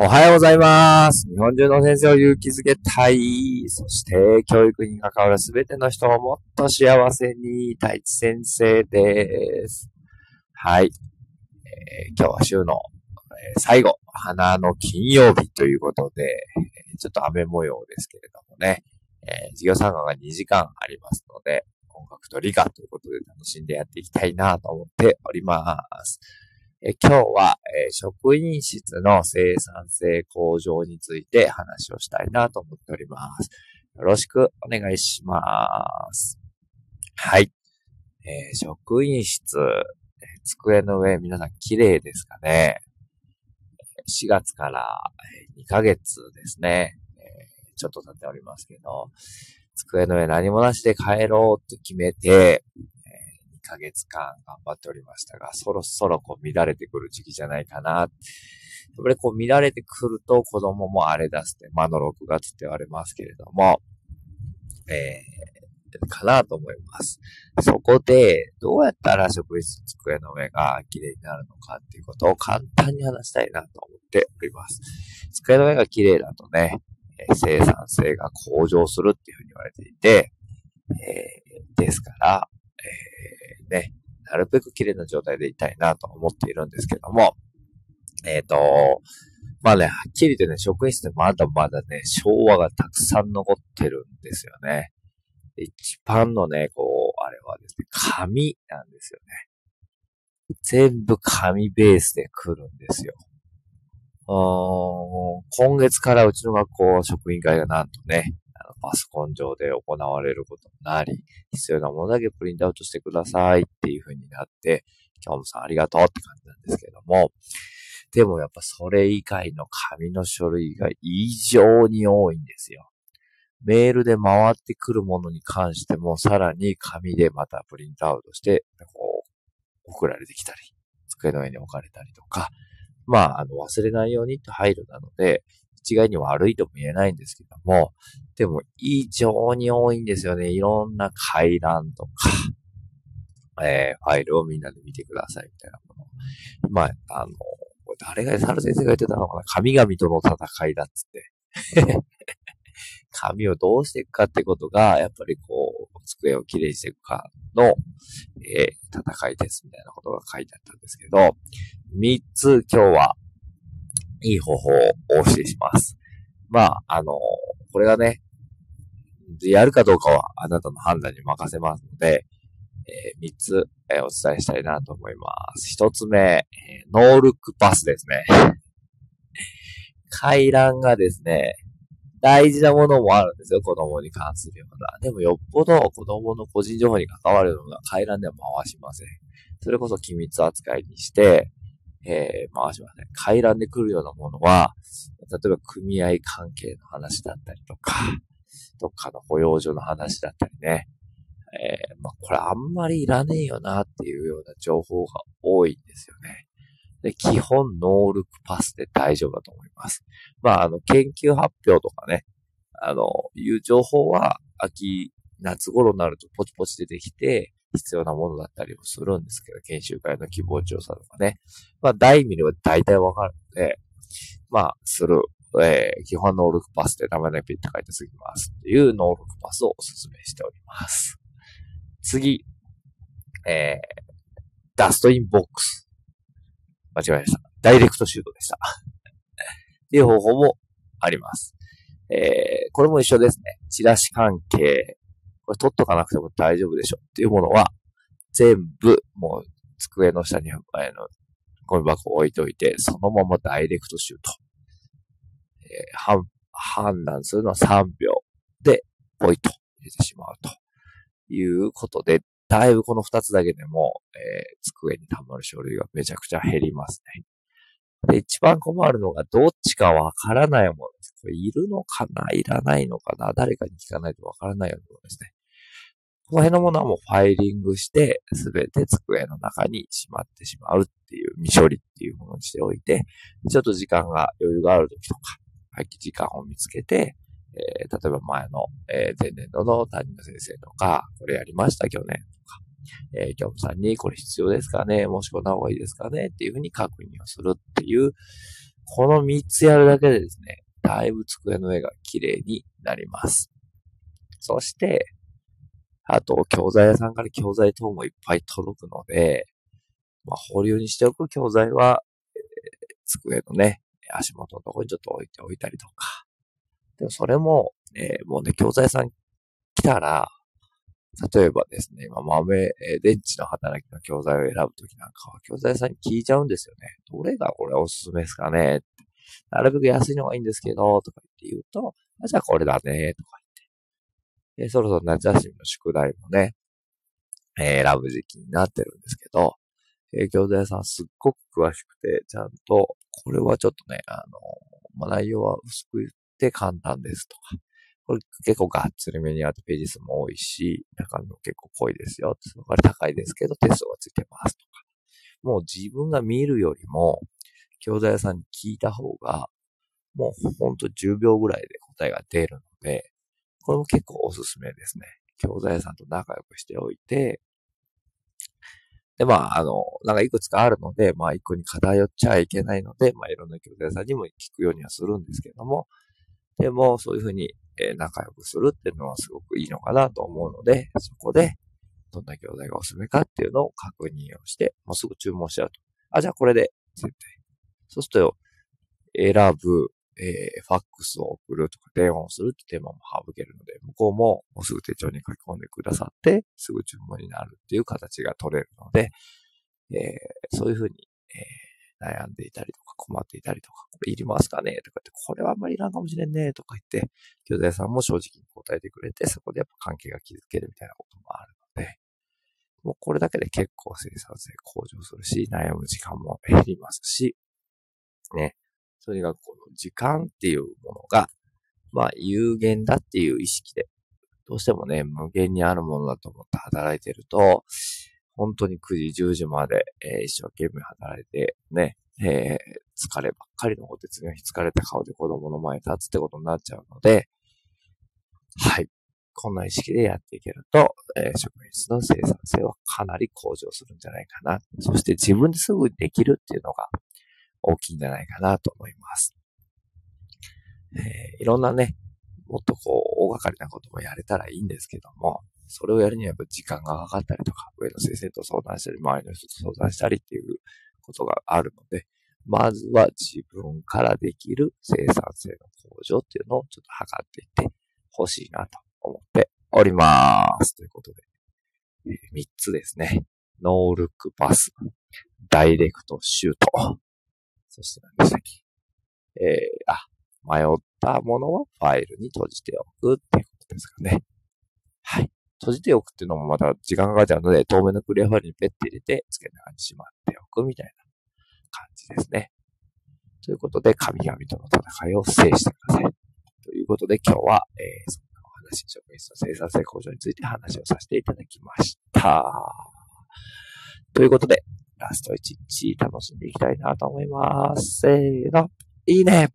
おはようございます。日本中の先生を勇気づけたい。そして、教育に関わるすべての人をもっと幸せに、太一先生です。はい。えー今日は週の、えー最後、花の金曜日ということで、えちょっと雨模様ですけれどもね、えー授業参加が2時間ありますので、音楽と理科ということで楽しんでやっていきたいなと思っております。え今日は、え職員室の生産性向上について話をしたいなと思っております。よろしくお願いします。はい。えー職員室、机の上皆さん綺麗ですかね4月からえー2ヶ月ですね。えちょっと経っておりますけど、机の上何もなしで帰ろうと決めて、2ヶ月間頑張っておりましたが、そろそろこう乱れてくる時期じゃないかな。やっぱりこう乱れてくると子供も荒れ出して、まの6月って言われますけれども、えー、かなと思います。そこで、どうやったら職員室机の上が綺麗になるのかっていうことを簡単に話したいなと思っております。机の上が綺麗だとね、生産性が向上するっていうふうに言われていて、えーですから、ね、なるべく綺麗な状態でいたいなと思っているんですけども、えっ、と、まあね、はっきり言ってね、職員室ってまだまだね、昭和がたくさん残ってるんですよね。一番のね、こう、あれはですね、紙なんですよね。全部紙ベースで来るんですよ。うー今月からうちの学校職員会がなんとね、パソコン上で行われることになり、必要なものだけプリントアウトしてくださいっていう風になって、今日もさんありがとうって感じなんですけども、でもやっぱそれ以外の紙の書類が異常に多いんですよ。メールで回ってくるものに関しても、さらに紙でまたプリントアウトして、こう、送られてきたり、机の上に置かれたりとか、まあ、あの、忘れないようにって配慮なので、一概に悪いとも言えないんですけども、でも異常に多いんですよね。いろんな回覧とか、えー、ファイルをみんなで見てくださいみたいなもの。まあ、あの、誰が、猿先生が言ってたのかな神々との戦いだっつって。紙をどうしていくかってことが、やっぱりこう、机をきれいにしていくかの、えー戦いですみたいなことが書いてあったんですけど、三つ今日はいい方法をお教えします。まあ、あの、これがね、やるかどうかはあなたの判断に任せますので、えー三つ、えーお伝えしたいなと思います。一つ目、えーノールックパスですね。回覧がですね、大事なものもあるんですよ、子供に関するような。でもよっぽど子供の個人情報に関わるような回覧では回しません。それこそ機密扱いにして、えー回しません。回覧で来るようなものは、例えば組合関係の話だったりとか、どっかの保養所の話だったりね。えーまあ、これあんまりいらねえよなっていうような情報が多いんですよね。で、基本ノールックパスで大丈夫だと思います。まあ、あの、研究発表とかね、あの、いう情報は、秋、夏頃になるとポチポチ出てきて、必要なものだったりもするんですけど、研修会の希望調査とかね。まあ、題見れば大体わかるので、まあ、する。えー基本ノールックパスで名前だけピッて書いてすぎますっていうノールックパスをお勧めしております。次、えー、ダストインボックス。間違えました。ダイレクトシュートでした。っていう方法もあります。えー、これも一緒ですね。チラシ関係。これ取っとかなくても大丈夫でしょっていうものは、全部もう机の下に、あの、ゴミ箱置いといて、そのままダイレクトシュート。えー判、断するのは3秒で、ポイと入れてしまうということで、だいぶこの2つだけでも、えー机に溜まる書類がめちゃくちゃ減りますね。で、一番困るのが、どっちかわからないものです。これいるのかな？いらないのかな？誰かに聞かないとわからないようなものですね。この辺のものはもうファイリングして、すべて机の中にしまってしまうっていう未処理っていうものにしておいて、ちょっと時間が余裕がある時とか、空き時間を見つけて、えー例えば前の、えー前年度の担任の先生とか、これやりました去年とか、えー、教務さんにこれ必要ですかねもしこんな方がいいですかねっていうふうに確認をするっていうこの3つやるだけでですね、だいぶ机の上が綺麗になります。そして、あと、教材屋さんから教材等もいっぱい届くので、まあ、保留にしておく教材は、えー、机のね、足元のところにちょっと置いておいたりとか。でもそれも、えー、もうね、教材さん来たら、例えばですね、今豆、えー、電池の働きの教材を選ぶときなんかは、教材さんに聞いちゃうんですよね。どれがこれおすすめですかねなるべく安いのがいいんですけど、とか言って言うと、あじゃあこれだね、とか。えそろそろ夏休みの宿題もね、えー、選ぶ時期になってるんですけど、えー、教材屋さんすっごく詳しくて、ちゃんと、これはちょっとね、あの、まあ、内容は薄く言って簡単ですとか、これ結構がっつりめにあってページ数も多いし、中身も結構濃いですよ。そこ高いですけどテストがついてますとか。もう自分が見るよりも、教材屋さんに聞いた方が、もうほんと10秒ぐらいで答えが出るので、これも結構おすすめですね。教材屋さんと仲良くしておいて、で、まあ、あの、なんかいくつかあるので、まあ、一個に偏っちゃいけないので、まあ、いろんな教材屋さんにも聞くようにはするんですけども、でも、そういうふうに、え仲良くするっていうのはすごくいいのかなと思うので、そこで、どんな教材がおすすめかっていうのを確認をして、もうすぐ注文しちゃうと。あ、じゃあこれで、絶対。そうすると、選ぶ、えー、ファックスを送るとか電話をするってテーマも省けるので、向こうももうすぐ手帳に書き込んでくださって、すぐ注文になるっていう形が取れるので、えー、そういうふうに、えー悩んでいたりとか困っていたりとか、これいりますかね？とかって、これはあんまりいらんかもしれんねとか言って、教材さんも正直に答えてくれて、そこでやっぱ関係が築けるみたいなこともあるので、もうこれだけで結構生産性向上するし、悩む時間も減りますし、ね。とにかくこの時間っていうものが、まあ有限だっていう意識で、どうしてもね、無限にあるものだと思って働いてると、本当に9時、10時まで、えー、一生懸命働いて、ね、えー、疲ればっかり残って次の日疲れた顔で子供の前に立つってことになっちゃうので、はい。こんな意識でやっていけると、えー、職員室の生産性はかなり向上するんじゃないかな。そして自分ですぐできるっていうのが大きいんじゃないかなと思います。えー、いろんなね、もっとこう、大掛かりなこともやれたらいいんですけども、それをやるにはやっぱ時間がかかったりとか、上の先生と相談したり、周りの人と相談したりっていうことがあるので、まずは自分からできる生産性の向上っていうのをちょっと測っていってほしいなと思っております。ということで、え、3つですね。ノールックパス、ダイレクトシュート、そして何でしたっけえー、あ、迷ったものはファイルに閉じておくっていうことですかね。はい。閉じておくっていうのもまた時間がかかっちゃうので、透明なクリアファイルにペッて入れて、付け中にしまっておくみたいな感じですね。ということで、神々との戦いを制してください。ということで、今日は、えー、そんなお話、職員室の生産性向上について話をさせていただきました。ということで、ラスト1日楽しんでいきたいなと思います。せーの、いいね